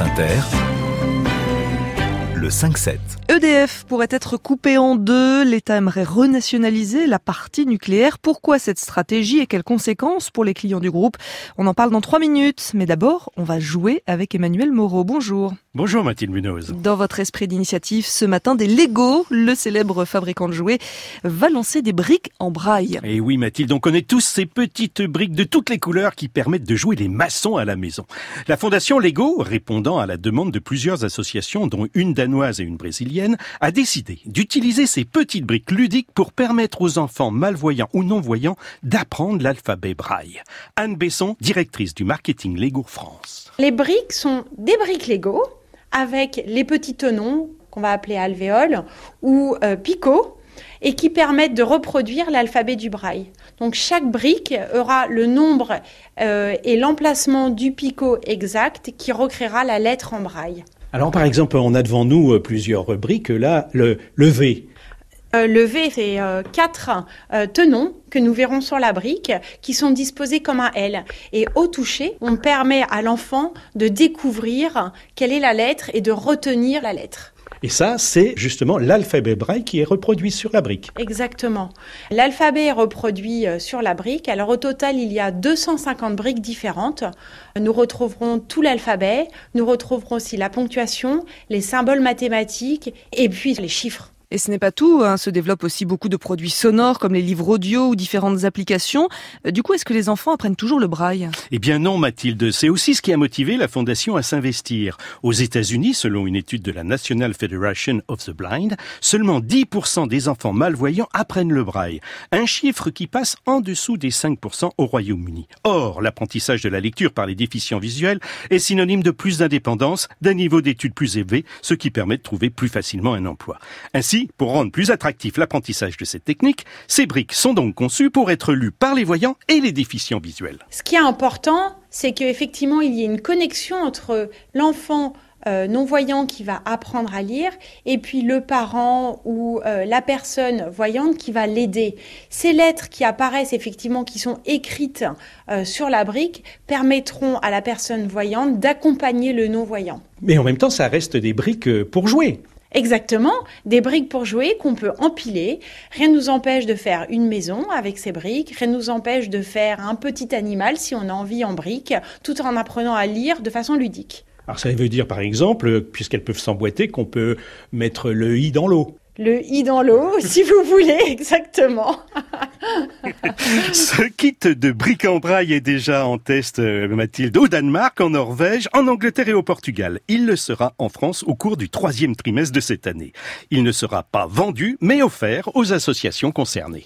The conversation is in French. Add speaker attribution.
Speaker 1: Inter, le 5-7.
Speaker 2: EDF pourrait être coupé en deux. L'État aimerait renationaliser la partie nucléaire. Pourquoi cette stratégie et quelles conséquences pour les clients du groupe? On en parle dans trois minutes. Mais d'abord, on va jouer avec Emmanuel Moreau. Bonjour.
Speaker 3: Bonjour Mathilde Munoz.
Speaker 2: Dans votre esprit d'initiative, ce matin, des Lego, le célèbre fabricant de jouets, va lancer des briques en braille.
Speaker 3: Et oui Mathilde, on connaît tous ces petites briques de toutes les couleurs qui permettent de jouer les maçons à la maison. La fondation Lego, répondant à la demande de plusieurs associations, dont une danoise et une brésilienne, a décidé d'utiliser ces petites briques ludiques pour permettre aux enfants malvoyants ou non-voyants d'apprendre l'alphabet braille. Anne Besson, directrice du marketing Lego France.
Speaker 4: Les briques sont des briques Lego avec les petits tenons qu'on va appeler alvéoles ou euh, picots et qui permettent de reproduire l'alphabet du braille. Donc chaque brique aura le nombre euh, et l'emplacement du picot exact qui recréera la lettre en braille.
Speaker 3: Alors par exemple, on a devant nous euh, plusieurs briques. Là, le, le V,
Speaker 4: euh, le V, c'est euh, quatre euh, tenons que nous verrons sur la brique qui sont disposés comme un L. Et au toucher, on permet à l'enfant de découvrir quelle est la lettre et de retenir la lettre.
Speaker 3: Et ça, c'est justement l'alphabet braille qui est reproduit sur la brique.
Speaker 4: Exactement. L'alphabet est reproduit sur la brique. Alors au total, il y a 250 briques différentes. Nous retrouverons tout l'alphabet, nous retrouverons aussi la ponctuation, les symboles mathématiques et puis les chiffres.
Speaker 2: Et ce n'est pas tout, hein. se développent aussi beaucoup de produits sonores comme les livres audio ou différentes applications. Euh, du coup, est-ce que les enfants apprennent toujours le braille?
Speaker 3: Eh bien non, Mathilde, c'est aussi ce qui a motivé la fondation à s'investir. Aux États-Unis, selon une étude de la National Federation of the Blind, seulement 10% des enfants malvoyants apprennent le braille, un chiffre qui passe en dessous des 5% au Royaume-Uni. Or, l'apprentissage de la lecture par les déficients visuels est synonyme de plus d'indépendance, d'un niveau d'études plus élevé, ce qui permet de trouver plus facilement un emploi. Ainsi, pour rendre plus attractif l'apprentissage de cette technique, ces briques sont donc conçues pour être lues par les voyants et les déficients visuels.
Speaker 4: Ce qui est important, c'est qu'effectivement, il y ait une connexion entre l'enfant euh, non-voyant qui va apprendre à lire et puis le parent ou euh, la personne voyante qui va l'aider. Ces lettres qui apparaissent effectivement, qui sont écrites euh, sur la brique, permettront à la personne voyante d'accompagner le non-voyant.
Speaker 3: Mais en même temps, ça reste des briques pour jouer.
Speaker 4: Exactement, des briques pour jouer qu'on peut empiler. Rien ne nous empêche de faire une maison avec ces briques, rien ne nous empêche de faire un petit animal si on a envie en briques, tout en apprenant à lire de façon ludique.
Speaker 3: Alors ça veut dire par exemple, puisqu'elles peuvent s'emboîter, qu'on peut mettre le i dans l'eau.
Speaker 4: Le i dans l'eau, si vous voulez, exactement.
Speaker 3: Ce kit de briques en braille est déjà en test, euh, Mathilde, au Danemark, en Norvège, en Angleterre et au Portugal. Il le sera en France au cours du troisième trimestre de cette année. Il ne sera pas vendu, mais offert aux associations concernées.